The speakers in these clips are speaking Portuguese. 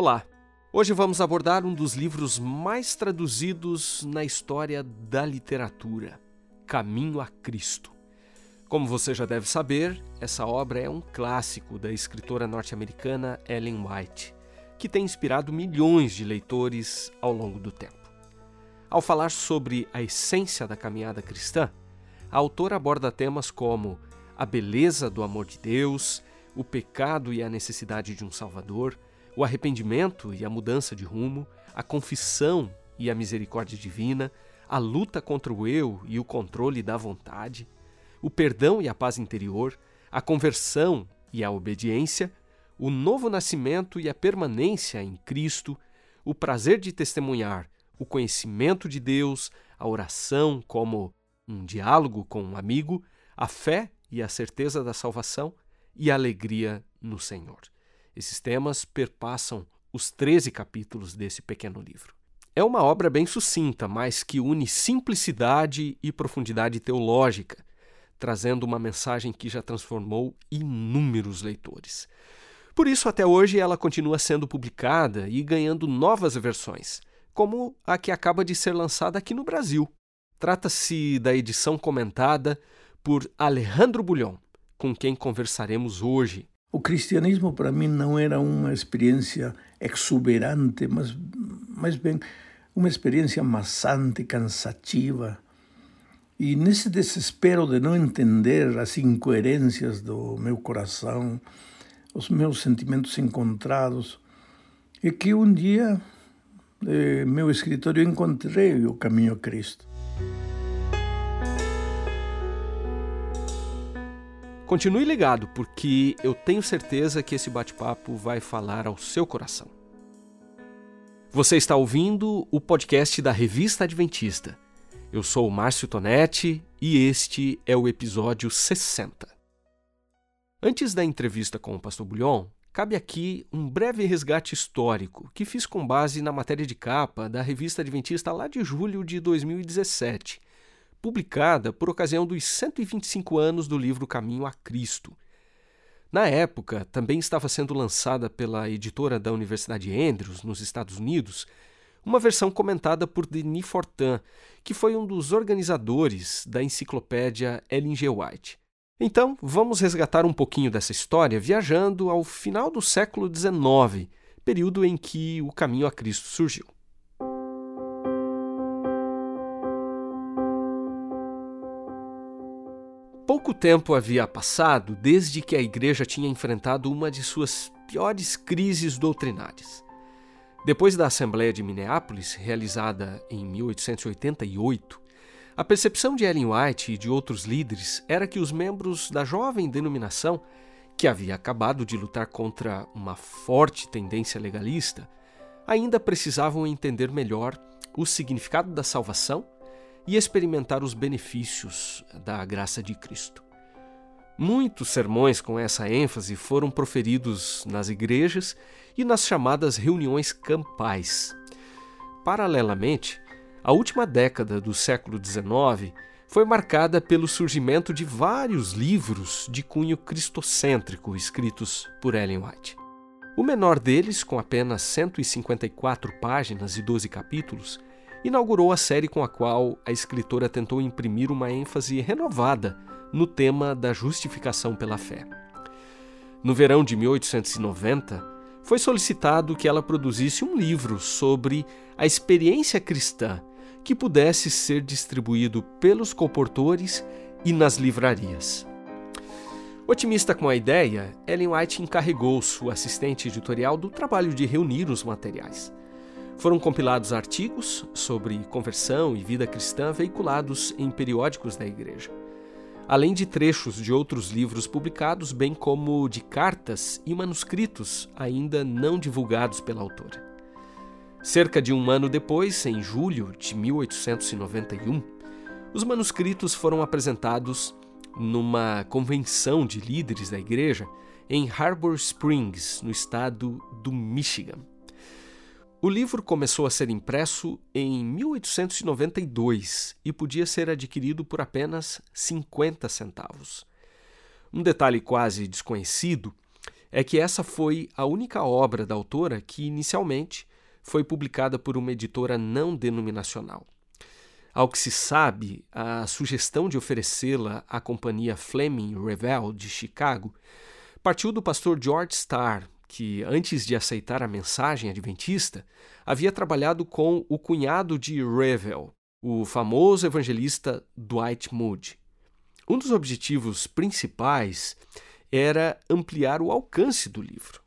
Olá! Hoje vamos abordar um dos livros mais traduzidos na história da literatura, Caminho a Cristo. Como você já deve saber, essa obra é um clássico da escritora norte-americana Ellen White, que tem inspirado milhões de leitores ao longo do tempo. Ao falar sobre a essência da caminhada cristã, a autora aborda temas como a beleza do amor de Deus, o pecado e a necessidade de um Salvador, o arrependimento e a mudança de rumo, a confissão e a misericórdia divina, a luta contra o eu e o controle da vontade, o perdão e a paz interior, a conversão e a obediência, o novo nascimento e a permanência em Cristo, o prazer de testemunhar, o conhecimento de Deus, a oração como um diálogo com um amigo, a fé e a certeza da salvação e a alegria no Senhor. Esses temas perpassam os 13 capítulos desse pequeno livro. É uma obra bem sucinta, mas que une simplicidade e profundidade teológica, trazendo uma mensagem que já transformou inúmeros leitores. Por isso, até hoje, ela continua sendo publicada e ganhando novas versões, como a que acaba de ser lançada aqui no Brasil. Trata-se da edição comentada por Alejandro Bulhon, com quem conversaremos hoje. O cristianismo para mim não era uma experiência exuberante, mas mais bem uma experiência maçante, cansativa. E nesse desespero de não entender as incoerências do meu coração, os meus sentimentos encontrados, é que um dia, em meu escritório, encontrei o caminho a Cristo. Continue ligado, porque eu tenho certeza que esse bate-papo vai falar ao seu coração. Você está ouvindo o podcast da Revista Adventista. Eu sou o Márcio Tonetti e este é o episódio 60. Antes da entrevista com o pastor Bulhon, cabe aqui um breve resgate histórico que fiz com base na matéria de capa da Revista Adventista lá de julho de 2017 publicada por ocasião dos 125 anos do livro Caminho a Cristo. Na época, também estava sendo lançada pela editora da Universidade Andrews, nos Estados Unidos, uma versão comentada por Denis Fortin, que foi um dos organizadores da enciclopédia Ellen G. White. Então, vamos resgatar um pouquinho dessa história viajando ao final do século XIX, período em que o caminho a Cristo surgiu. Pouco tempo havia passado desde que a igreja tinha enfrentado uma de suas piores crises doutrinárias. Depois da Assembleia de Minneapolis, realizada em 1888, a percepção de Ellen White e de outros líderes era que os membros da jovem denominação, que havia acabado de lutar contra uma forte tendência legalista, ainda precisavam entender melhor o significado da salvação e experimentar os benefícios da graça de Cristo. Muitos sermões com essa ênfase foram proferidos nas igrejas e nas chamadas reuniões campais. Paralelamente, a última década do século XIX foi marcada pelo surgimento de vários livros de cunho cristocêntrico escritos por Ellen White. O menor deles, com apenas 154 páginas e 12 capítulos, inaugurou a série com a qual a escritora tentou imprimir uma ênfase renovada no tema da justificação pela fé. No verão de 1890, foi solicitado que ela produzisse um livro sobre a experiência cristã que pudesse ser distribuído pelos comportores e nas livrarias. Otimista com a ideia, Ellen White encarregou sua assistente editorial do trabalho de reunir os materiais. Foram compilados artigos sobre conversão e vida cristã veiculados em periódicos da igreja, além de trechos de outros livros publicados, bem como de cartas e manuscritos ainda não divulgados pela autora. Cerca de um ano depois, em julho de 1891, os manuscritos foram apresentados numa convenção de líderes da igreja em Harbor Springs, no estado do Michigan. O livro começou a ser impresso em 1892 e podia ser adquirido por apenas 50 centavos. Um detalhe quase desconhecido é que essa foi a única obra da autora que inicialmente foi publicada por uma editora não denominacional. Ao que se sabe, a sugestão de oferecê-la à companhia Fleming Revell de Chicago partiu do pastor George Starr, que, antes de aceitar a mensagem adventista, havia trabalhado com o cunhado de Revell, o famoso evangelista Dwight Moody. Um dos objetivos principais era ampliar o alcance do livro.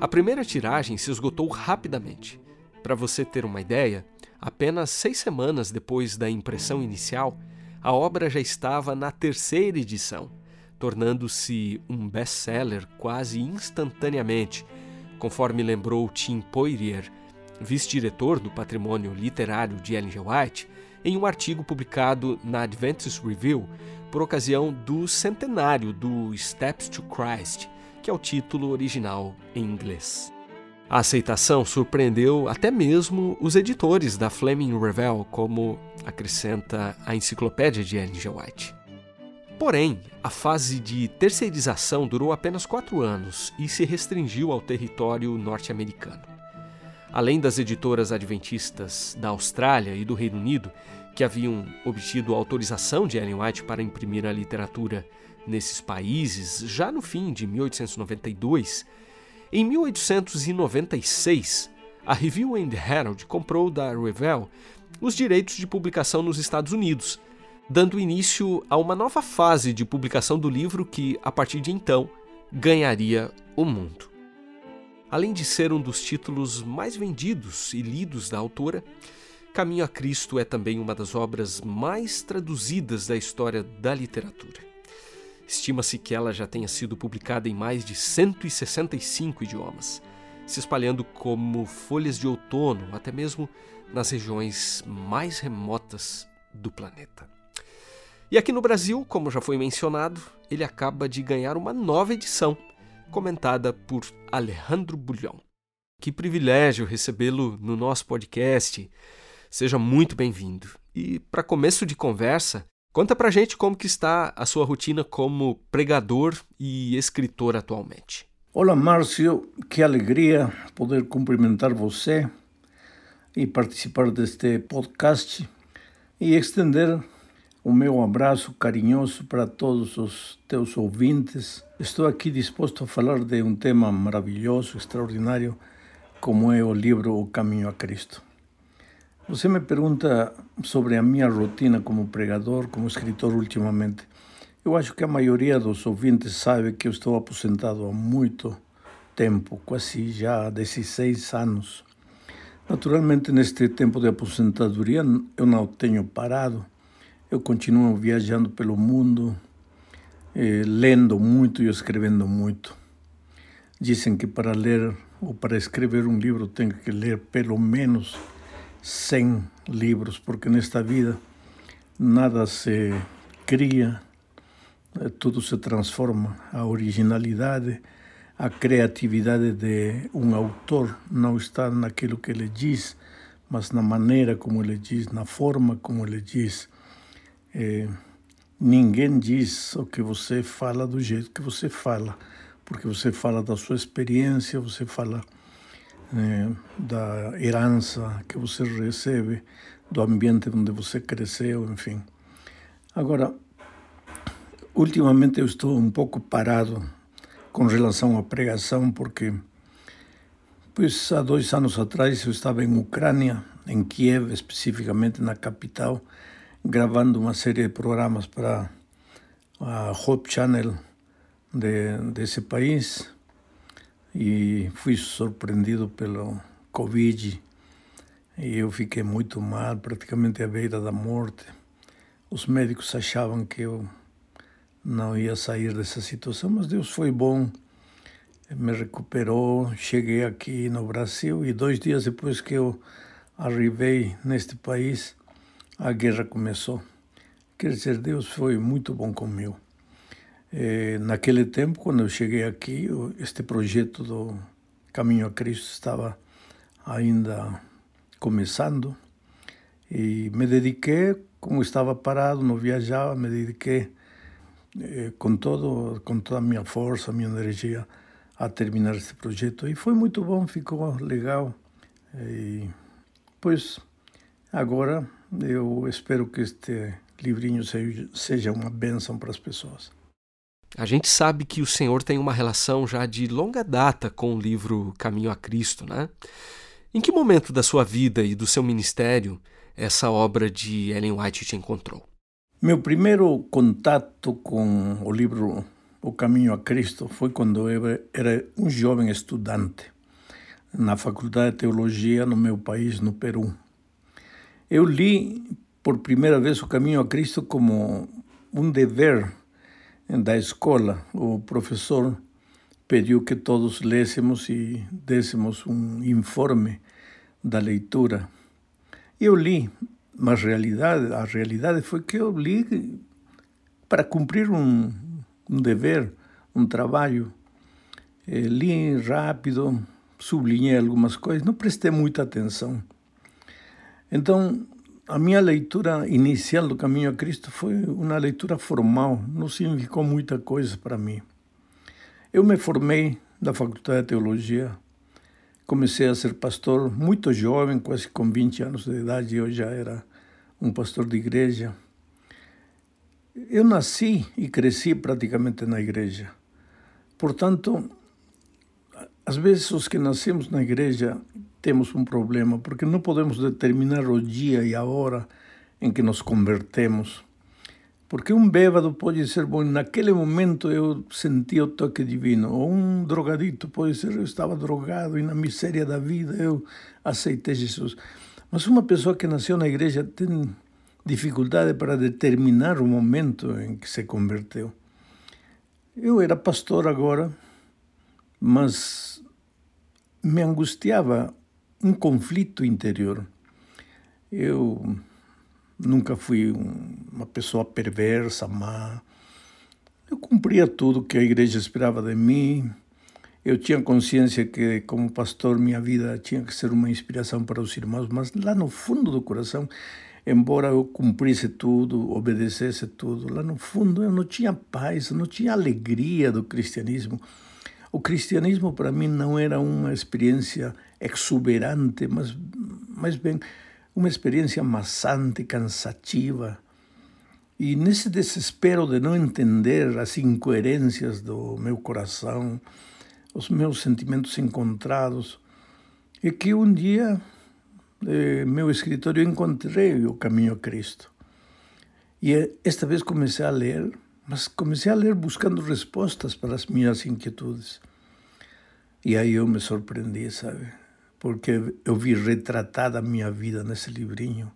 A primeira tiragem se esgotou rapidamente. Para você ter uma ideia, apenas seis semanas depois da impressão inicial, a obra já estava na terceira edição, tornando-se um best-seller quase instantaneamente, conforme lembrou Tim Poirier, vice-diretor do patrimônio literário de Ellen G. White, em um artigo publicado na Adventist Review por ocasião do centenário do Steps to Christ, que é o título original em inglês. A aceitação surpreendeu até mesmo os editores da Fleming Revell, como acrescenta a enciclopédia de G. White. Porém, a fase de terceirização durou apenas quatro anos e se restringiu ao território norte-americano. Além das editoras adventistas da Austrália e do Reino Unido, que haviam obtido autorização de Ellen White para imprimir a literatura nesses países já no fim de 1892, em 1896, a Review and Herald comprou da Revell os direitos de publicação nos Estados Unidos, dando início a uma nova fase de publicação do livro que, a partir de então, ganharia o mundo. Além de ser um dos títulos mais vendidos e lidos da autora, Caminho a Cristo é também uma das obras mais traduzidas da história da literatura. Estima-se que ela já tenha sido publicada em mais de 165 idiomas, se espalhando como folhas de outono, até mesmo nas regiões mais remotas do planeta. E aqui no Brasil, como já foi mencionado, ele acaba de ganhar uma nova edição, comentada por Alejandro Bulhão. Que privilégio recebê-lo no nosso podcast. Seja muito bem-vindo. E para começo de conversa, Conta pra gente como que está a sua rotina como pregador e escritor atualmente. Olá, Márcio, que alegria poder cumprimentar você e participar deste podcast e estender o meu abraço carinhoso para todos os teus ouvintes. Estou aqui disposto a falar de um tema maravilhoso, extraordinário, como é o livro O Caminho a Cristo. Você me pergunta sobre a minha rotina como pregador, como escritor ultimamente. Eu acho que a maioria dos ouvintes sabe que eu estou aposentado há muito tempo, quase já há 16 anos. Naturalmente, neste tempo de aposentadoria, eu não tenho parado. Eu continuo viajando pelo mundo, eh, lendo muito e escrevendo muito. Dizem que para ler ou para escrever um livro tem que ler pelo menos 100 livros, porque nesta vida nada se cria, eh, tudo se transforma. A originalidade, a criatividade de um autor não está naquilo que ele diz, mas na maneira como ele diz, na forma como ele diz. É, ninguém diz o que você fala do jeito que você fala, porque você fala da sua experiência, você fala né, da herança que você recebe, do ambiente onde você cresceu, enfim. Agora, ultimamente eu estou um pouco parado com relação à pregação, porque pois há dois anos atrás eu estava em Ucrânia, em Kiev, especificamente na capital, gravando uma série de programas para a Hope Channel de, desse país e fui surpreendido pelo Covid e eu fiquei muito mal, praticamente à beira da morte. Os médicos achavam que eu não ia sair dessa situação, mas Deus foi bom, me recuperou. Cheguei aqui no Brasil e dois dias depois que eu arrivei neste país, a guerra começou. Quer dizer, Deus foi muito bom comigo. Eh, naquele tempo, quando eu cheguei aqui, este projeto do Caminho a Cristo estava ainda começando E me dediquei, como estava parado, não viajava, me dediquei eh, com, todo, com toda a minha força, minha energia a terminar esse projeto. E foi muito bom, ficou legal. E, pois agora eu espero que este livrinho seja uma bênção para as pessoas. A gente sabe que o Senhor tem uma relação já de longa data com o livro Caminho a Cristo, né? Em que momento da sua vida e do seu ministério essa obra de Ellen White te encontrou? Meu primeiro contato com o livro O Caminho a Cristo foi quando eu era um jovem estudante na Faculdade de Teologia no meu país, no Peru. Eu li por primeira vez o Caminho a Cristo como um dever da escola. O professor pediu que todos lêssemos e dessemos um informe da leitura. Eu li, mas realidade, a realidade foi que eu li para cumprir um, um dever, um trabalho. Eh, li rápido, sublinhei algumas coisas, não prestei muita atenção. Então, a minha leitura inicial do Caminho a Cristo foi uma leitura formal, não significou muita coisa para mim. Eu me formei da Faculdade de Teologia, comecei a ser pastor muito jovem, quase com 20 anos de idade, eu já era um pastor de igreja. Eu nasci e cresci praticamente na igreja. Portanto, às vezes, os que nascemos na igreja temos um problema, porque não podemos determinar o dia e a hora em que nos convertemos. Porque um bêbado pode ser bom, naquele momento eu senti o toque divino, ou um drogadito pode ser, eu estava drogado e na miséria da vida eu aceitei Jesus. Mas uma pessoa que nasceu na igreja tem dificuldade para determinar o momento em que se converteu. Eu era pastor agora, mas me angustiava um conflito interior. Eu nunca fui uma pessoa perversa, má. Eu cumpria tudo que a igreja esperava de mim. Eu tinha consciência que, como pastor, minha vida tinha que ser uma inspiração para os irmãos, mas lá no fundo do coração, embora eu cumprisse tudo, obedecesse tudo, lá no fundo eu não tinha paz, não tinha alegria do cristianismo. O cristianismo para mim não era uma experiência exuberante, mas mais bem uma experiência maçante, cansativa. E nesse desespero de não entender as incoerências do meu coração, os meus sentimentos encontrados, é que um dia, eh, meu escritório, encontrei o caminho a Cristo. E esta vez comecei a ler mas comecei a ler buscando respostas para as minhas inquietudes. E aí eu me surpreendi, sabe? Porque eu vi retratada a minha vida nesse livrinho.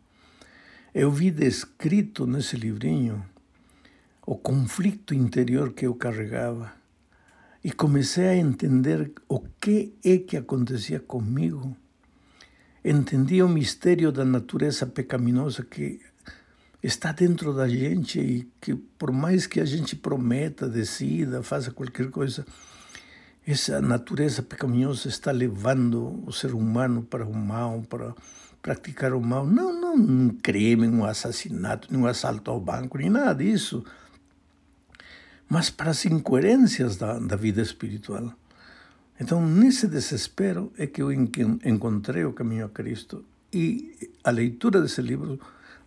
Eu vi descrito nesse livrinho o conflito interior que eu carregava. E comecei a entender o que é que acontecia comigo. Entendi o mistério da natureza pecaminosa que está dentro da gente e que por mais que a gente prometa, decida, faça qualquer coisa, essa natureza pecaminosa está levando o ser humano para o mal, para praticar o mal. Não, não um crime, um assassinato, nem um assalto ao banco, nem nada disso. Mas para as incoerências da, da vida espiritual. Então, nesse desespero é que eu encontrei o caminho a Cristo. E a leitura desse livro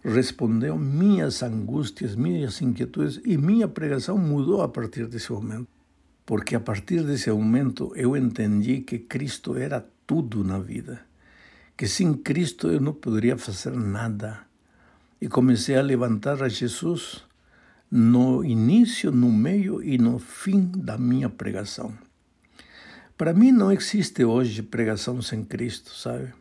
respondeu minhas angústias, minhas inquietudes e minha pregação mudou a partir desse momento. Porque a partir desse momento eu entendi que Cristo era tudo na vida, que sem Cristo eu não poderia fazer nada. E comecei a levantar a Jesus no início, no meio e no fim da minha pregação. Para mim não existe hoje pregação sem Cristo, sabe?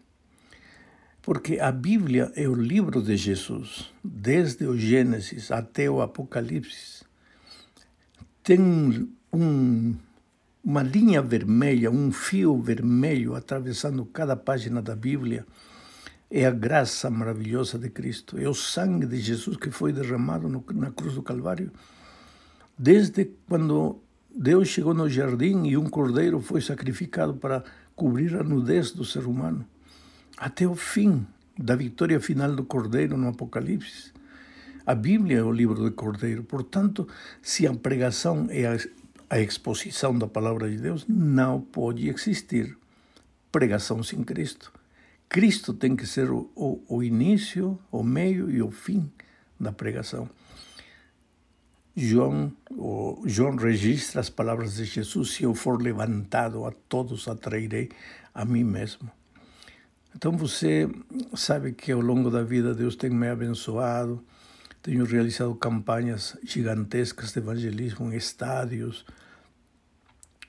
Porque a Bíblia é o livro de Jesus, desde o Gênesis até o Apocalipse. Tem um, uma linha vermelha, um fio vermelho atravessando cada página da Bíblia. É a graça maravilhosa de Cristo, é o sangue de Jesus que foi derramado no, na cruz do Calvário. Desde quando Deus chegou no jardim e um cordeiro foi sacrificado para cobrir a nudez do ser humano até o fim. da vitória final do Cordeiro no Apocalipse. A Bíblia é o livro do Cordeiro. Portanto, se a pregação é a, a exposição da palavra de Deus, não pode existir pregação sem Cristo. Cristo tem que ser o, o, o início, o meio e o fim da pregação. João, João registra as palavras de Jesus: se eu for levantado, a todos atrairei a mim mesmo. Então você sabe que ao longo da vida Deus tem me abençoado, tenho realizado campanhas gigantescas de evangelismo em estádios,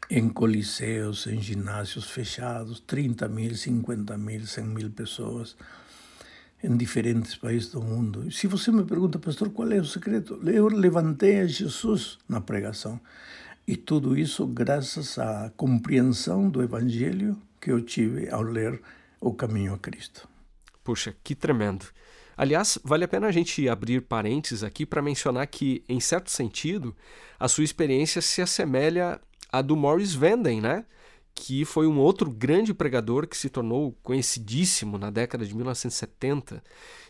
em coliseus, em ginásios fechados, 30 mil, 50 mil, 100 mil pessoas em diferentes países do mundo. E se você me pergunta, pastor, qual é o segredo? Eu levantei a Jesus na pregação. E tudo isso graças à compreensão do Evangelho que eu tive ao ler O Caminho a Cristo. Puxa, que tremendo. Aliás, vale a pena a gente abrir parênteses aqui para mencionar que, em certo sentido, a sua experiência se assemelha à do Morris Vanden, né? que foi um outro grande pregador que se tornou conhecidíssimo na década de 1970.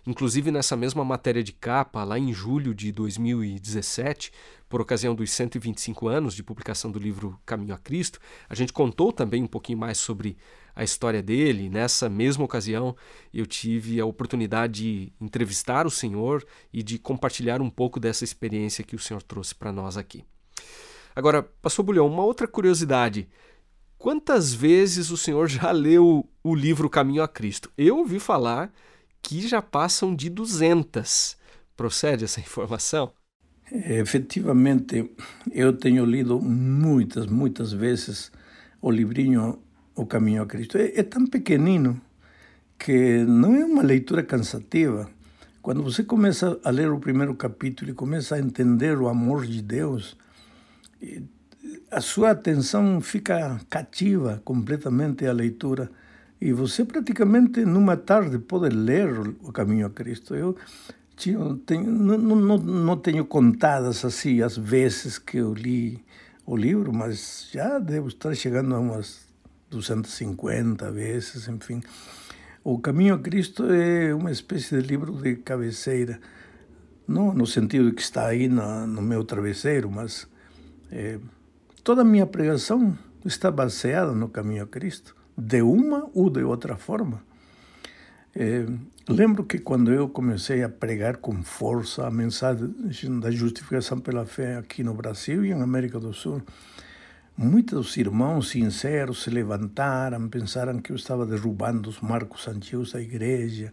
Inclusive, nessa mesma matéria de capa, lá em julho de 2017, por ocasião dos 125 anos de publicação do livro Caminho a Cristo, a gente contou também um pouquinho mais sobre a história dele. Nessa mesma ocasião, eu tive a oportunidade de entrevistar o senhor e de compartilhar um pouco dessa experiência que o senhor trouxe para nós aqui. Agora, Pastor Bulhão, uma outra curiosidade. Quantas vezes o senhor já leu o livro Caminho a Cristo? Eu ouvi falar que já passam de 200. Procede essa informação? Efetivamente, eu tenho lido muitas, muitas vezes o livrinho O Caminho a Cristo. É, é tão pequenino que não é uma leitura cansativa. Quando você começa a ler o primeiro capítulo e começa a entender o amor de Deus, a sua atenção fica cativa completamente à leitura e você praticamente numa tarde pode ler o Caminho a Cristo. Eu tenho, não, não, não tenho contadas assim as vezes que eu li o livro, mas já devo estar chegando a umas 250 vezes, enfim. O Caminho a Cristo é uma espécie de livro de cabeceira, não no sentido que está aí no, no meu travesseiro, mas é, Toda a minha pregação está baseada no caminho a Cristo, de uma ou de outra forma. É, lembro que quando eu comecei a pregar com força a mensagem da justificação pela fé aqui no Brasil e na América do Sul, muitos irmãos sinceros se levantaram, pensaram que eu estava derrubando os marcos antigos da igreja.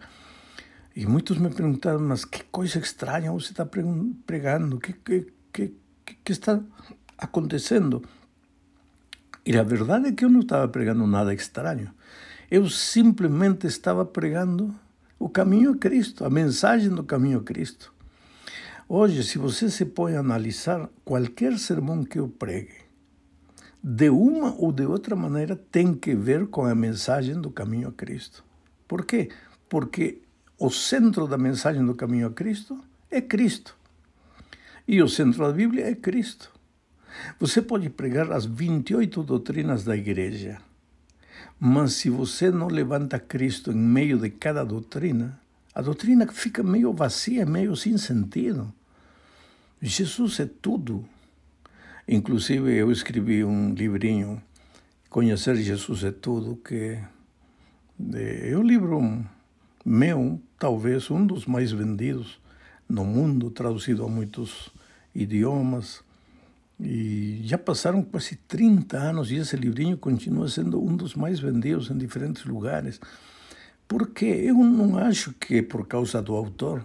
E muitos me perguntaram, mas que coisa estranha você está pregando, que, que, que, que está acontecendo. E a verdade é que eu não estava pregando nada estranho. Eu simplesmente estava pregando o caminho a Cristo, a mensagem do caminho a Cristo. Hoje, se você se põe a analisar qualquer sermão que eu pregue, de uma ou de outra maneira tem que ver com a mensagem do caminho a Cristo. Por quê? Porque o centro da mensagem do caminho a Cristo é Cristo. E o centro da Bíblia é Cristo. Você pode pregar as 28 doutrinas da igreja, mas se você não levanta Cristo em meio de cada doutrina, a doutrina fica meio vazia, meio sem sentido. Jesus é tudo. Inclusive, eu escrevi um livrinho, Conhecer Jesus é Tudo, que é um livro meu, talvez um dos mais vendidos no mundo, traduzido a muitos idiomas. E já passaram quase 30 anos e esse livrinho continua sendo um dos mais vendidos em diferentes lugares. Porque eu não acho que é por causa do autor,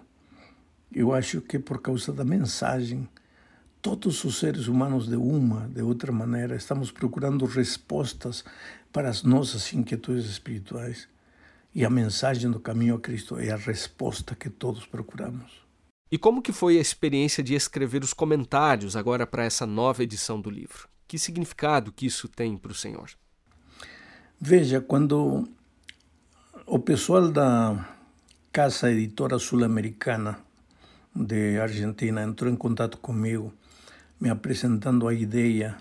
eu acho que é por causa da mensagem. Todos os seres humanos, de uma, de outra maneira, estamos procurando respostas para as nossas inquietudes espirituais. E a mensagem do caminho a Cristo é a resposta que todos procuramos. E como que foi a experiência de escrever os comentários agora para essa nova edição do livro? Que significado que isso tem para o senhor? Veja, quando o pessoal da Casa Editora Sul-Americana de Argentina entrou em contato comigo, me apresentando a ideia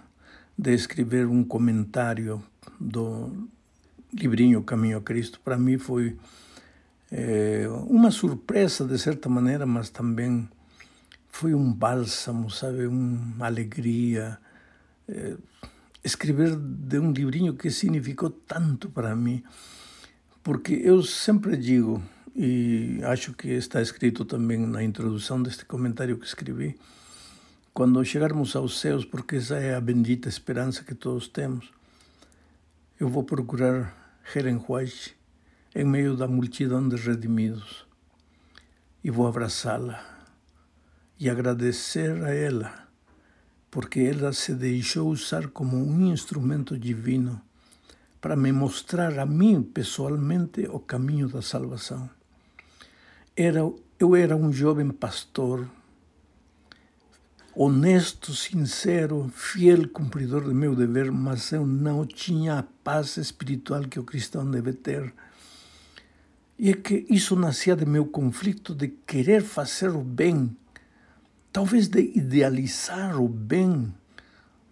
de escrever um comentário do livrinho Caminho a Cristo, para mim foi é, uma surpresa de certa maneira, mas também foi um bálsamo, sabe, uma alegria. É, escrever de um livrinho que significou tanto para mim, porque eu sempre digo, e acho que está escrito também na introdução deste comentário que escrevi, quando chegarmos aos céus, porque essa é a bendita esperança que todos temos, eu vou procurar Helen White em meio da multidão de redimidos e vou abraçá-la e agradecer a ela, porque ela se deixou usar como um instrumento divino para me mostrar a mim pessoalmente o caminho da salvação. Era, eu era um jovem pastor honesto, sincero, fiel cumpridor do meu dever, mas eu não tinha a paz espiritual que o cristão deve ter. E é que isso nascia de meu conflito de querer fazer o bem, talvez de idealizar o bem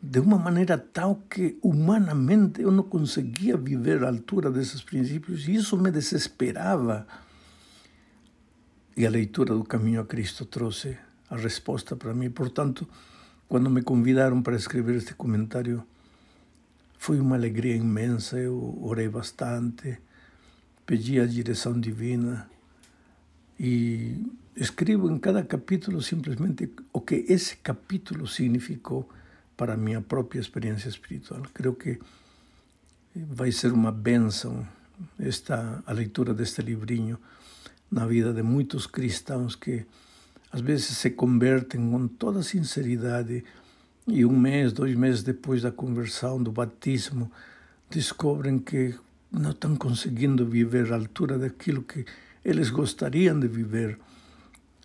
de uma maneira tal que humanamente eu não conseguia viver à altura desses princípios e isso me desesperava. E a leitura do Caminho a Cristo trouxe a resposta para mim. Portanto, quando me convidaram para escrever este comentário, foi uma alegria imensa. Eu orei bastante, pedi a direção divina e escrevo em cada capítulo simplesmente o que esse capítulo significou para a minha própria experiência espiritual. Creio que vai ser uma bênção esta a leitura deste livrinho na vida de muitos cristãos que às vezes se convertem com toda sinceridade e um mês, dois meses depois da conversão, do batismo, descobrem que não estão conseguindo viver à altura daquilo que eles gostariam de viver.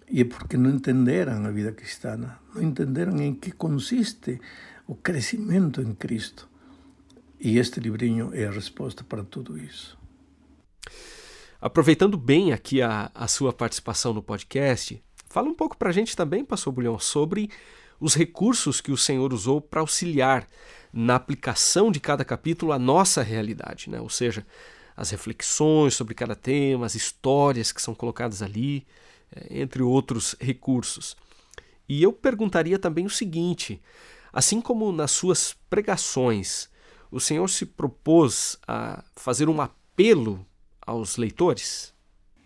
E é porque não entenderam a vida cristã, não entenderam em que consiste o crescimento em Cristo. E este livrinho é a resposta para tudo isso. Aproveitando bem aqui a, a sua participação no podcast, Fala um pouco para a gente também, Pastor Bulhão, sobre os recursos que o Senhor usou para auxiliar na aplicação de cada capítulo à nossa realidade, né? ou seja, as reflexões sobre cada tema, as histórias que são colocadas ali, eh, entre outros recursos. E eu perguntaria também o seguinte: assim como nas suas pregações, o Senhor se propôs a fazer um apelo aos leitores?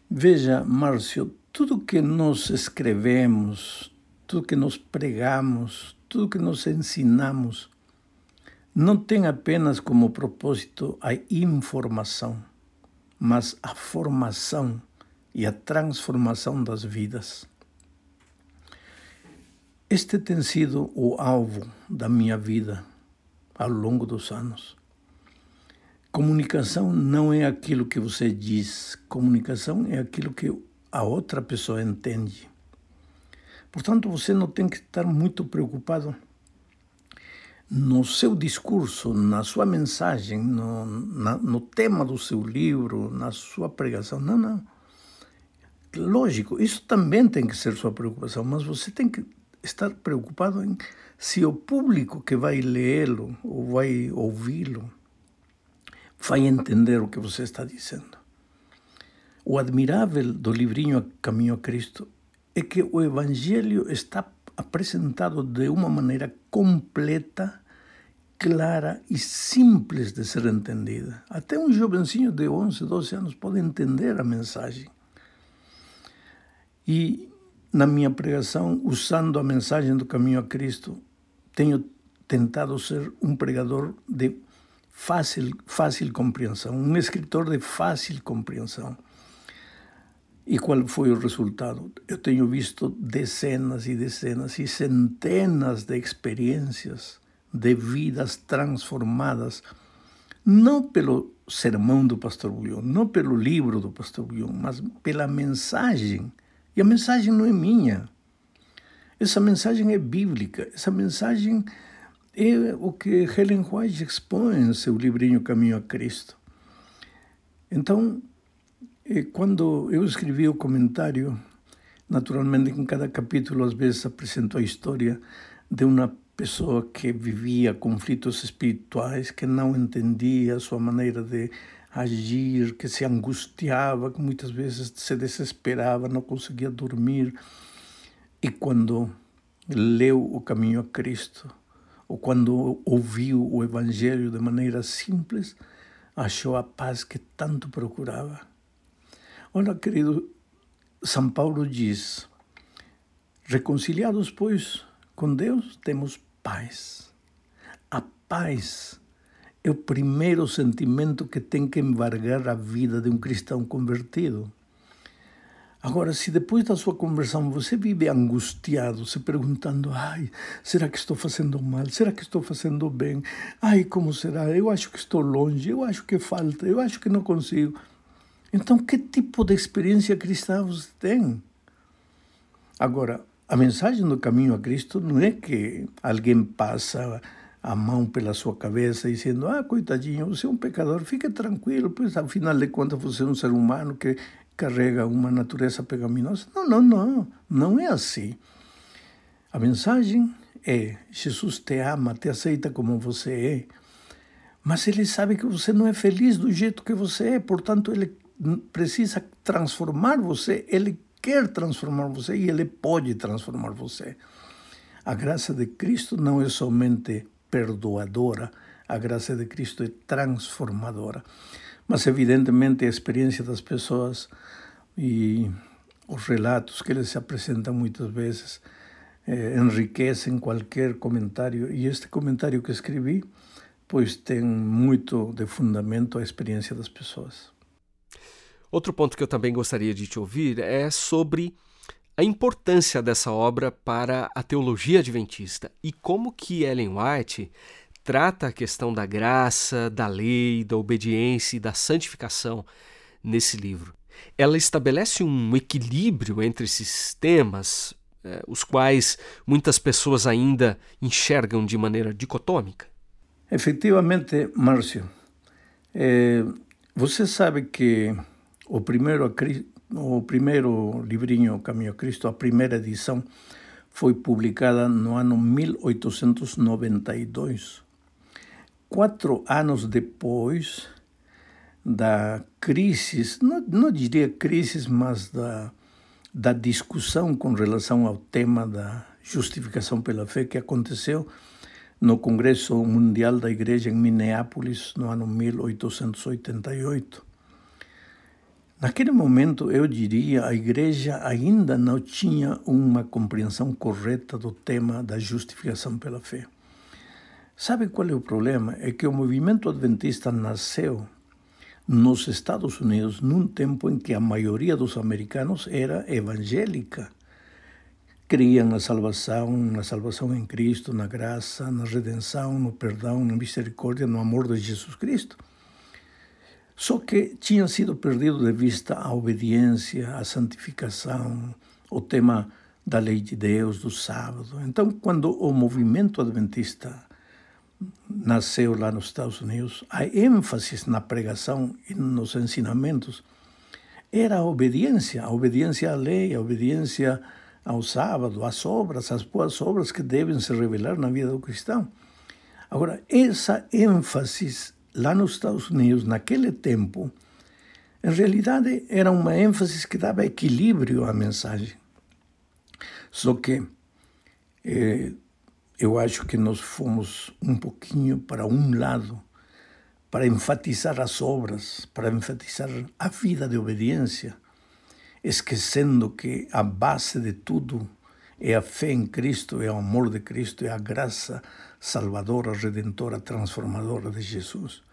Veja, Márcio, tudo que nós escrevemos, tudo que nós pregamos, tudo que nós ensinamos, não tem apenas como propósito a informação, mas a formação e a transformação das vidas. Este tem sido o alvo da minha vida ao longo dos anos. Comunicação não é aquilo que você diz, comunicação é aquilo que a outra pessoa entende. Portanto, você não tem que estar muito preocupado no seu discurso, na sua mensagem, no, na, no tema do seu livro, na sua pregação. Não, não. Lógico, isso também tem que ser sua preocupação, mas você tem que estar preocupado em se o público que vai lê-lo ou vai ouvi-lo vai entender o que você está dizendo. O admirável do livrinho Caminho a Cristo é que o Evangelho está apresentado de uma maneira completa, clara e simples de ser entendida. Até um jovencinho de 11, 12 anos pode entender a mensagem. E na minha pregação, usando a mensagem do Caminho a Cristo, tenho tentado ser um pregador de fácil, fácil compreensão, um escritor de fácil compreensão. E qual foi o resultado? Eu tenho visto dezenas e dezenas e centenas de experiências de vidas transformadas, não pelo sermão do pastor Bulhão, não pelo livro do pastor Bulhão, mas pela mensagem. E a mensagem não é minha. Essa mensagem é bíblica. Essa mensagem é o que Helen White expõe em seu livrinho Caminho a Cristo. Então, quando eu escrevi o comentário, naturalmente em cada capítulo às vezes apresento a história de uma pessoa que vivia conflitos espirituais, que não entendia a sua maneira de agir, que se angustiava, que muitas vezes se desesperava, não conseguia dormir. E quando leu o caminho a Cristo, ou quando ouviu o Evangelho de maneira simples, achou a paz que tanto procurava. Olha, querido, São Paulo diz: reconciliados, pois, com Deus, temos paz. A paz é o primeiro sentimento que tem que embargar a vida de um cristão convertido. Agora, se depois da sua conversão você vive angustiado, se perguntando: ai, será que estou fazendo mal? Será que estou fazendo bem? Ai, como será? Eu acho que estou longe, eu acho que falta, eu acho que não consigo. Então, que tipo de experiência cristã você tem? Agora, a mensagem do caminho a Cristo não é que alguém passa a mão pela sua cabeça dizendo: Ah, coitadinho, você é um pecador, fique tranquilo, pois afinal de contas você é um ser humano que carrega uma natureza pecaminosa. Não, não, não, não é assim. A mensagem é: Jesus te ama, te aceita como você é, mas ele sabe que você não é feliz do jeito que você é, portanto, ele precisa transformar você, ele quer transformar você e ele pode transformar você. A graça de Cristo não é somente perdoadora, a graça de Cristo é transformadora. Mas, evidentemente, a experiência das pessoas e os relatos que eles se apresentam muitas vezes eh, enriquecem qualquer comentário. E este comentário que escrevi, pois tem muito de fundamento a experiência das pessoas. Outro ponto que eu também gostaria de te ouvir é sobre a importância dessa obra para a teologia adventista e como que Ellen White trata a questão da graça, da lei, da obediência e da santificação nesse livro. Ela estabelece um equilíbrio entre esses temas, eh, os quais muitas pessoas ainda enxergam de maneira dicotômica. Efetivamente, Márcio, eh, você sabe que o primeiro, o primeiro livrinho Caminho a Cristo, a primeira edição, foi publicada no ano 1892. Quatro anos depois da crise, não, não diria crise, mas da, da discussão com relação ao tema da justificação pela fé que aconteceu no Congresso Mundial da Igreja em Minneapolis no ano 1888. Naquele momento, eu diria, a igreja ainda não tinha uma compreensão correta do tema da justificação pela fé. Sabe qual é o problema? É que o movimento adventista nasceu nos Estados Unidos num tempo em que a maioria dos americanos era evangélica. Criam na salvação, na salvação em Cristo, na graça, na redenção, no perdão, na misericórdia, no amor de Jesus Cristo. Só que tinha sido perdido de vista a obediência, a santificação, o tema da lei de Deus, do sábado. Então, quando o movimento adventista nasceu lá nos Estados Unidos, a ênfase na pregação e nos ensinamentos era a obediência, a obediência à lei, a obediência ao sábado, às obras, às boas obras que devem se revelar na vida do cristão. Agora, essa ênfase lá nos Estados Unidos, naquele tempo, em realidade era uma ênfase que dava equilíbrio à mensagem. Só que eh, eu acho que nós fomos um pouquinho para um lado, para enfatizar as obras, para enfatizar a vida de obediência, esquecendo que a base de tudo é a fé em Cristo, é o amor de Cristo, é a graça salvadora, redentora, transformadora de Jesus.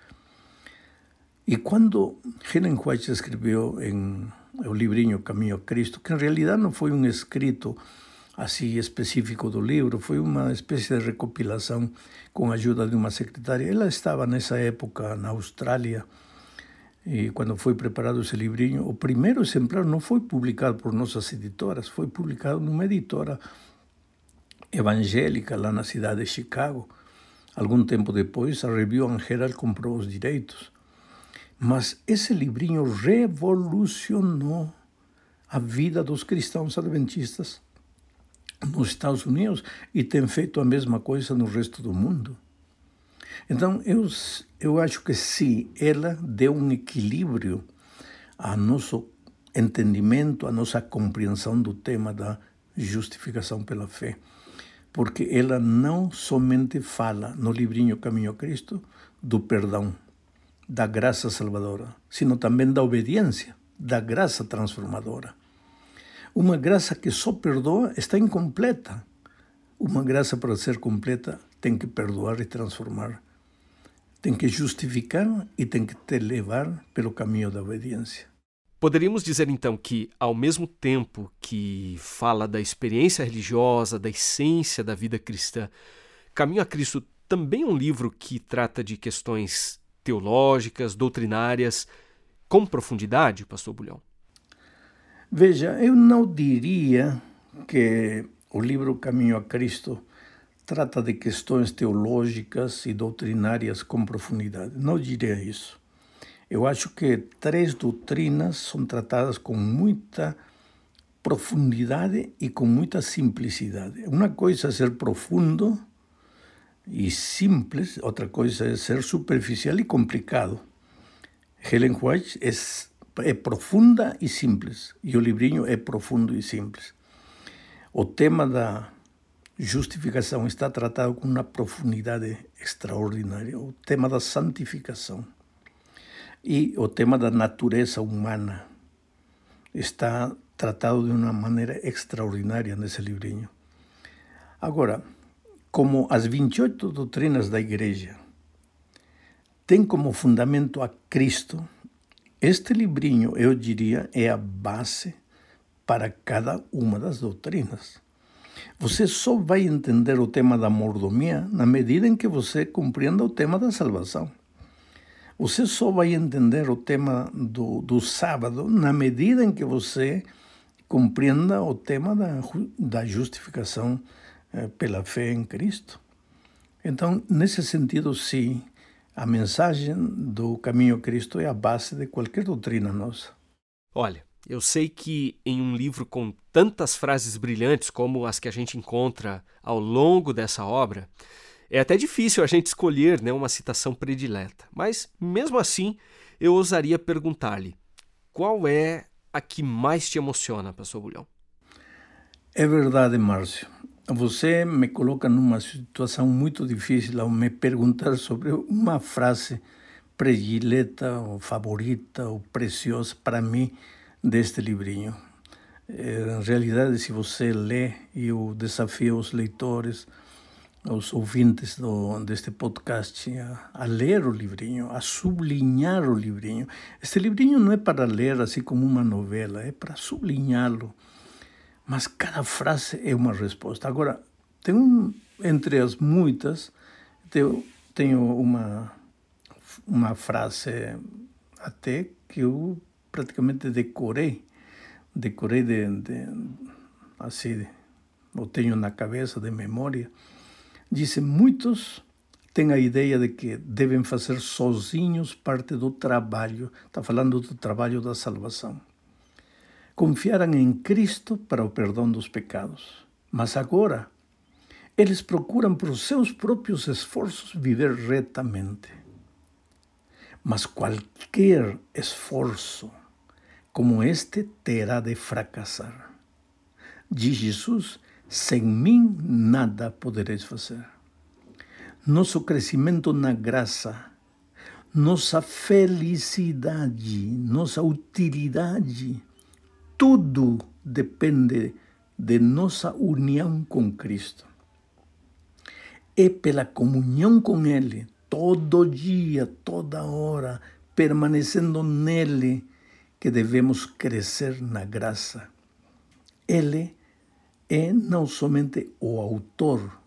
E quando Helen White escreveu em o livrinho Caminho a Cristo, que em realidade não foi um escrito assim específico do livro, foi uma espécie de recopilação com a ajuda de uma secretária. Ela estava nessa época na Austrália e quando foi preparado esse livrinho, o primeiro exemplar não foi publicado por nossas editoras, foi publicado numa editora evangélica lá na cidade de Chicago. Algum tempo depois, a Review Herald comprou os direitos. Mas esse livrinho revolucionou a vida dos cristãos adventistas nos Estados Unidos e tem feito a mesma coisa no resto do mundo. Então, eu, eu acho que sim, ela deu um equilíbrio a nosso entendimento, a nossa compreensão do tema da justificação pela fé. Porque ela não somente fala no livrinho Caminho a Cristo do perdão, da graça salvadora, sino também da obediência, da graça transformadora. Uma graça que só perdoa está incompleta. Uma graça para ser completa tem que perdoar e transformar. Tem que justificar e tem que te levar pelo caminho da obediência. Poderíamos dizer então que, ao mesmo tempo que fala da experiência religiosa, da essência da vida cristã, Caminho a Cristo também é um livro que trata de questões teológicas, doutrinárias, com profundidade, Pastor Bulhão? Veja, eu não diria que o livro Caminho a Cristo trata de questões teológicas e doutrinárias com profundidade. Não diria isso. Eu acho que três doutrinas são tratadas com muita profundidade e com muita simplicidade. Uma coisa é ser profundo e simples, outra coisa é ser superficial e complicado. Helen White é, é profunda e simples, e o livrinho é profundo e simples. O tema da justificação está tratado com uma profundidade extraordinária, o tema da santificação. E o tema da natureza humana está tratado de uma maneira extraordinária nesse livrinho. Agora, como as 28 doutrinas da Igreja têm como fundamento a Cristo, este livrinho, eu diria, é a base para cada uma das doutrinas. Você só vai entender o tema da mordomia na medida em que você compreenda o tema da salvação. Você só vai entender o tema do, do sábado na medida em que você compreenda o tema da, da justificação pela fé em Cristo. Então, nesse sentido, sim, a mensagem do caminho a Cristo é a base de qualquer doutrina nossa. Olha, eu sei que em um livro com tantas frases brilhantes como as que a gente encontra ao longo dessa obra, é até difícil a gente escolher né, uma citação predileta, mas mesmo assim eu ousaria perguntar-lhe: qual é a que mais te emociona, Pastor Bulhão? É verdade, Márcio. Você me coloca numa situação muito difícil ao me perguntar sobre uma frase predileta, ou favorita, ou preciosa para mim deste livrinho. Eh, em realidade, se você lê, e eu desafio os leitores aos ouvintes do, deste podcast a, a, ler o livrinho, a sublinhar o livrinho. Este livrinho não é para ler assim como uma novela, é para sublinhá-lo. Mas cada frase é uma resposta. Agora, tem um, entre as muitas, tenho, tenho uma, uma frase até que eu praticamente decorei, decorei de, de assim, eu tenho na cabeça de memória, Disse: muitos têm a ideia de que devem fazer sozinhos parte do trabalho, está falando do trabalho da salvação. Confiaram em Cristo para o perdão dos pecados, mas agora eles procuram por seus próprios esforços viver retamente. Mas qualquer esforço como este terá de fracassar. Diz Jesus sem mim nada podereis fazer. Nosso crescimento na graça, nossa felicidade, nossa utilidade, tudo depende de nossa união com Cristo. É pela comunhão com Ele, todo dia, toda hora, permanecendo nele, que devemos crescer na graça. Ele é não somente o autor,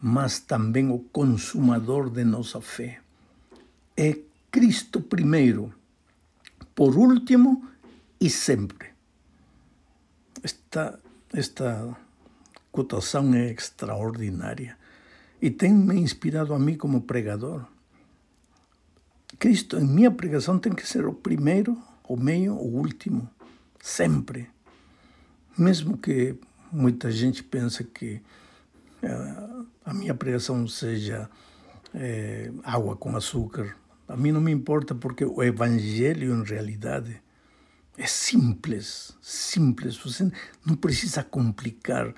mas também o consumador de nossa fé. É Cristo primeiro, por último e sempre. Esta, esta cotação é extraordinária e tem me inspirado a mim como pregador. Cristo, em minha pregação, tem que ser o primeiro, o meio, o último, sempre. Mesmo que muita gente pensa que uh, a minha pregação seja é, água com açúcar. A mim não me importa porque o evangelho, em realidade, é simples, simples. Você não precisa complicar.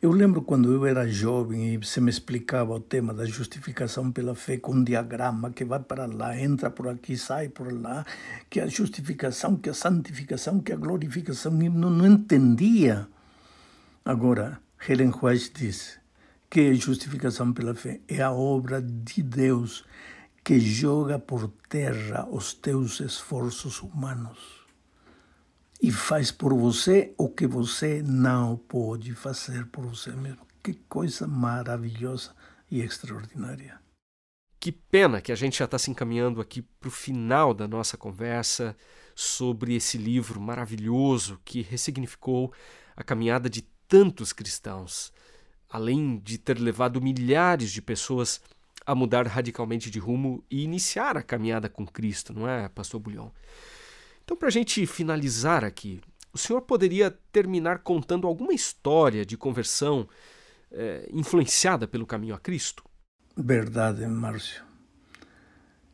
Eu lembro quando eu era jovem e você me explicava o tema da justificação pela fé com um diagrama que vai para lá, entra por aqui, sai por lá, que a justificação, que a santificação, que a glorificação, eu não, não entendia. Agora, Helen White diz que a justificação pela fé é a obra de Deus que joga por terra os teus esforços humanos e faz por você o que você não pode fazer por você mesmo. Que coisa maravilhosa e extraordinária. Que pena que a gente já está se encaminhando aqui para o final da nossa conversa sobre esse livro maravilhoso que ressignificou a caminhada de tantos cristãos, além de ter levado milhares de pessoas a mudar radicalmente de rumo e iniciar a caminhada com Cristo, não é, Pastor Bulhão? Então, para a gente finalizar aqui, o senhor poderia terminar contando alguma história de conversão é, influenciada pelo caminho a Cristo? Verdade, Márcio.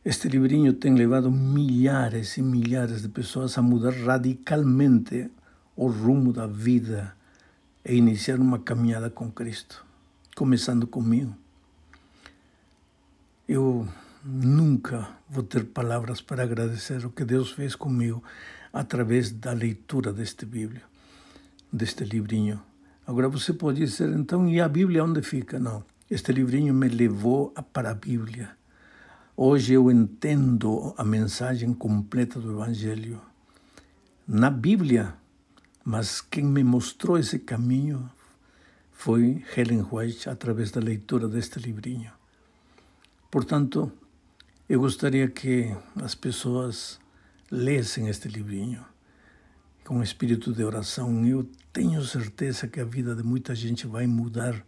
Este livrinho tem levado milhares e milhares de pessoas a mudar radicalmente o rumo da vida e iniciar uma caminhada com Cristo, começando comigo. Eu nunca vou ter palavras para agradecer o que Deus fez comigo através da leitura deste Bíblia, deste livrinho. Agora você pode dizer, então, e a Bíblia onde fica? Não. Este livrinho me levou para a Bíblia. Hoje eu entendo a mensagem completa do Evangelho na Bíblia, mas quem me mostrou esse caminho foi Helen White através da leitura deste livrinho. Portanto, eu gostaria que as pessoas lessem este livrinho com espírito de oração. Eu tenho certeza que a vida de muita gente vai mudar.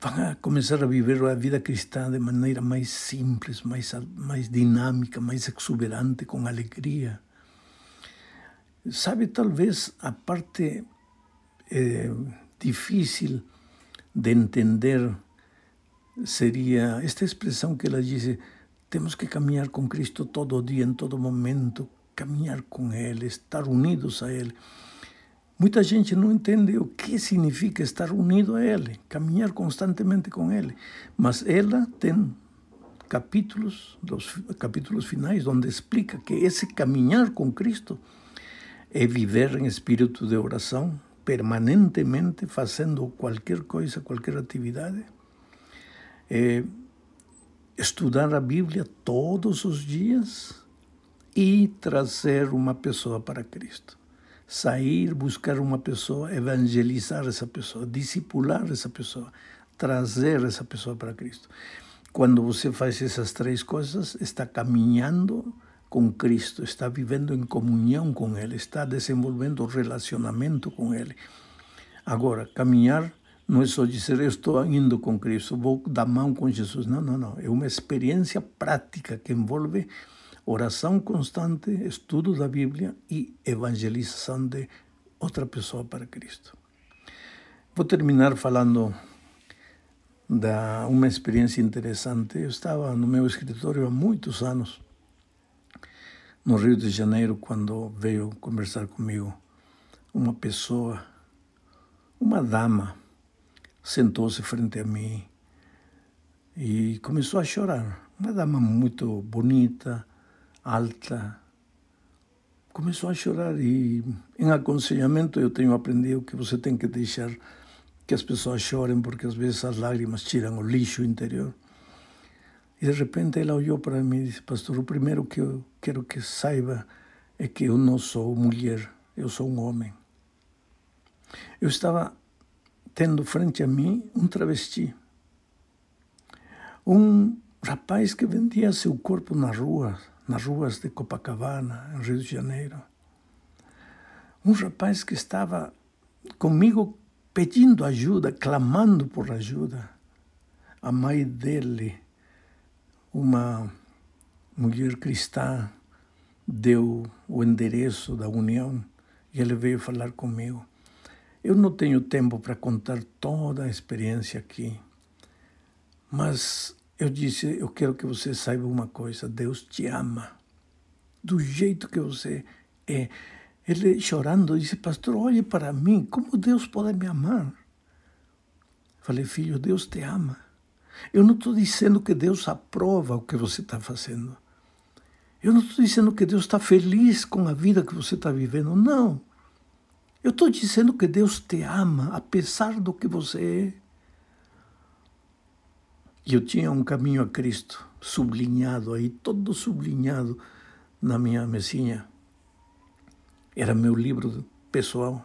Vão começar a viver a vida cristã de maneira mais simples, mais, mais dinâmica, mais exuberante, com alegria. Sabe, talvez a parte eh, difícil de entender seria esta expressão que ela disse temos que caminhar com Cristo todo dia, em todo momento, caminhar com Ele, estar unidos a Ele. Muita gente não entende o que significa estar unido a Ele, caminhar constantemente com Ele. Mas ela tem capítulos, dos capítulos finais, onde explica que esse caminhar com Cristo é viver em espírito de oração, permanentemente fazendo qualquer coisa, qualquer atividade. É, estudar a Bíblia todos os dias e trazer uma pessoa para Cristo. Sair, buscar uma pessoa, evangelizar essa pessoa, discipular essa pessoa, trazer essa pessoa para Cristo. Quando você faz essas três coisas, está caminhando com Cristo, está vivendo em comunhão com Ele, está desenvolvendo relacionamento com Ele. Agora, caminhar não é só dizer estou indo com Cristo, vou dar mão com Jesus. Não, não, não. É uma experiência prática que envolve oração constante, estudo da Bíblia e evangelização de outra pessoa para Cristo. Vou terminar falando da uma experiência interessante. Eu estava no meu escritório há muitos anos, no Rio de Janeiro, quando veio conversar comigo uma pessoa, uma dama, sentou-se frente a mim e começou a chorar. Uma dama muito bonita, alta. Começou a chorar e em aconselhamento eu tenho aprendido que você tem que deixar que as pessoas chorem porque às vezes as lágrimas tiram o lixo interior. E de repente ela olhou para mim e disse: Pastor, o primeiro que eu quero que saiba é que eu não sou mulher, eu sou um homem. Eu estava tendo frente a mim um travesti. Um rapaz que vendia seu corpo nas ruas, nas ruas de Copacabana, em Rio de Janeiro. Um rapaz que estava comigo pedindo ajuda, clamando por ajuda. A mãe dele, uma mulher cristã, deu o endereço da união e ele veio falar comigo. Eu não tenho tempo para contar toda a experiência aqui, mas eu disse: Eu quero que você saiba uma coisa: Deus te ama. Do jeito que você é. Ele chorando disse: Pastor, olhe para mim, como Deus pode me amar? Falei, filho, Deus te ama. Eu não estou dizendo que Deus aprova o que você está fazendo. Eu não estou dizendo que Deus está feliz com a vida que você está vivendo. Não. Eu estou dizendo que Deus te ama, apesar do que você é. E eu tinha um caminho a Cristo sublinhado aí, todo sublinhado na minha mesinha. Era meu livro pessoal.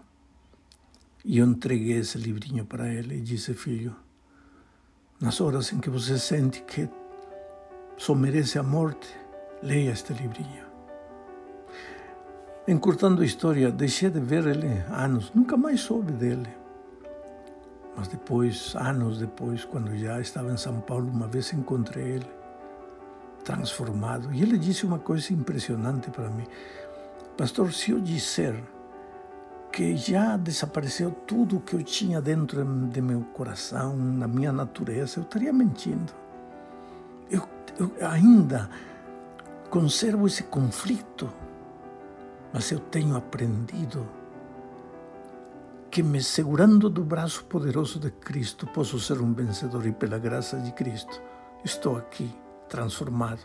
E eu entreguei esse livrinho para ele e disse: Filho, nas horas em que você sente que só merece a morte, leia este livrinho. Encurtando a história, deixei de ver ele anos, nunca mais soube dele. Mas depois, anos depois, quando já estava em São Paulo, uma vez encontrei ele transformado. E ele disse uma coisa impressionante para mim: Pastor, se eu disser que já desapareceu tudo o que eu tinha dentro de meu coração, na minha natureza, eu estaria mentindo. Eu, eu ainda conservo esse conflito, mas eu tenho aprendido que me segurando do braço poderoso de Cristo posso ser um vencedor e pela graça de Cristo estou aqui transformado.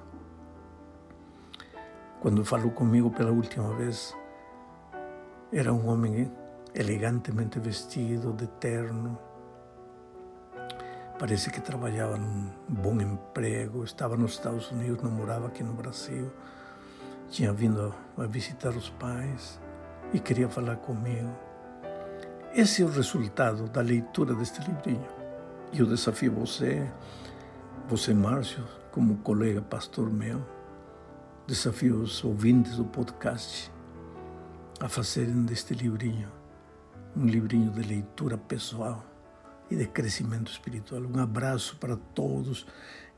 Quando falou comigo pela última vez, era um homem elegantemente vestido, de terno. Parece que trabalhava num bom emprego, estava nos Estados Unidos, não morava aqui no Brasil. Tinha vindo a visitar os pais e queria falar comigo. Esse é o resultado da leitura deste livrinho. E eu desafio você, você, Márcio, como colega pastor meu, desafio os ouvintes do podcast a fazerem deste livrinho um livrinho de leitura pessoal e de crescimento espiritual. Um abraço para todos.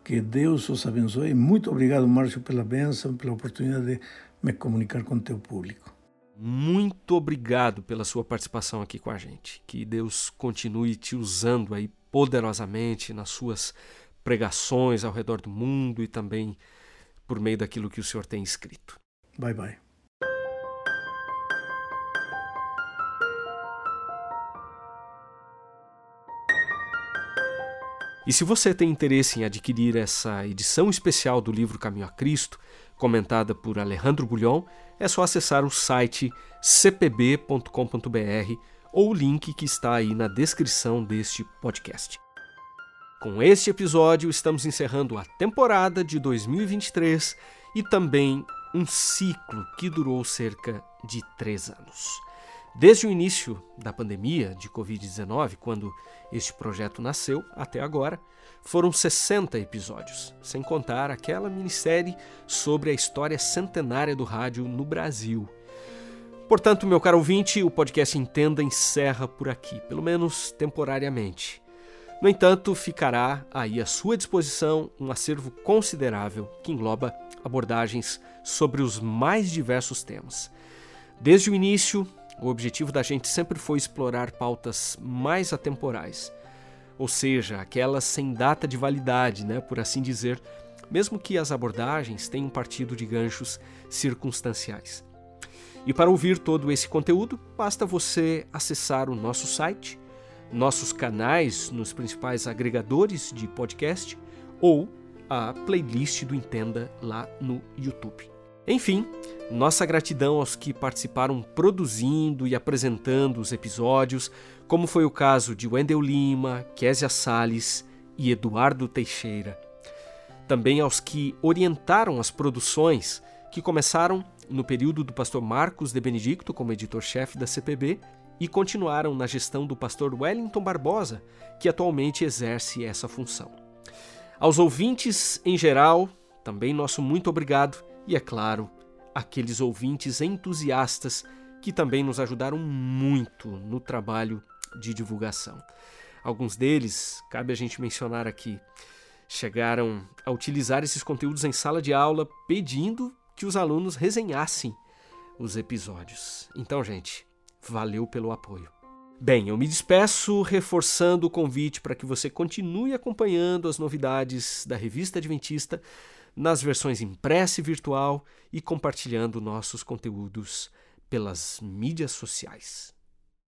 Que Deus os abençoe. Muito obrigado, Márcio, pela bênção, pela oportunidade de me comunicar com o teu público. Muito obrigado pela sua participação aqui com a gente. Que Deus continue te usando aí poderosamente nas suas pregações ao redor do mundo e também por meio daquilo que o Senhor tem escrito. Bye bye. E se você tem interesse em adquirir essa edição especial do livro Caminho a Cristo, comentada por Alejandro Bulhon, é só acessar o site cpb.com.br ou o link que está aí na descrição deste podcast. Com este episódio, estamos encerrando a temporada de 2023 e também um ciclo que durou cerca de três anos. Desde o início da pandemia de Covid-19, quando este projeto nasceu, até agora, foram 60 episódios, sem contar aquela minissérie sobre a história centenária do rádio no Brasil. Portanto, meu caro ouvinte, o podcast Entenda encerra por aqui, pelo menos temporariamente. No entanto, ficará aí à sua disposição um acervo considerável que engloba abordagens sobre os mais diversos temas. Desde o início, o objetivo da gente sempre foi explorar pautas mais atemporais, ou seja, aquelas sem data de validade, né, por assim dizer, mesmo que as abordagens tenham partido de ganchos circunstanciais. E para ouvir todo esse conteúdo, basta você acessar o nosso site, nossos canais nos principais agregadores de podcast ou a playlist do Entenda lá no YouTube. Enfim, nossa gratidão aos que participaram produzindo e apresentando os episódios, como foi o caso de Wendel Lima, Késia Salles e Eduardo Teixeira. Também aos que orientaram as produções, que começaram no período do pastor Marcos de Benedicto como editor-chefe da CPB e continuaram na gestão do pastor Wellington Barbosa, que atualmente exerce essa função. Aos ouvintes em geral, também nosso muito obrigado e, é claro, aqueles ouvintes entusiastas que também nos ajudaram muito no trabalho de divulgação. Alguns deles, cabe a gente mencionar aqui, chegaram a utilizar esses conteúdos em sala de aula pedindo que os alunos resenhassem os episódios. Então, gente, valeu pelo apoio. Bem, eu me despeço reforçando o convite para que você continue acompanhando as novidades da Revista Adventista nas versões impressa e virtual e compartilhando nossos conteúdos pelas mídias sociais.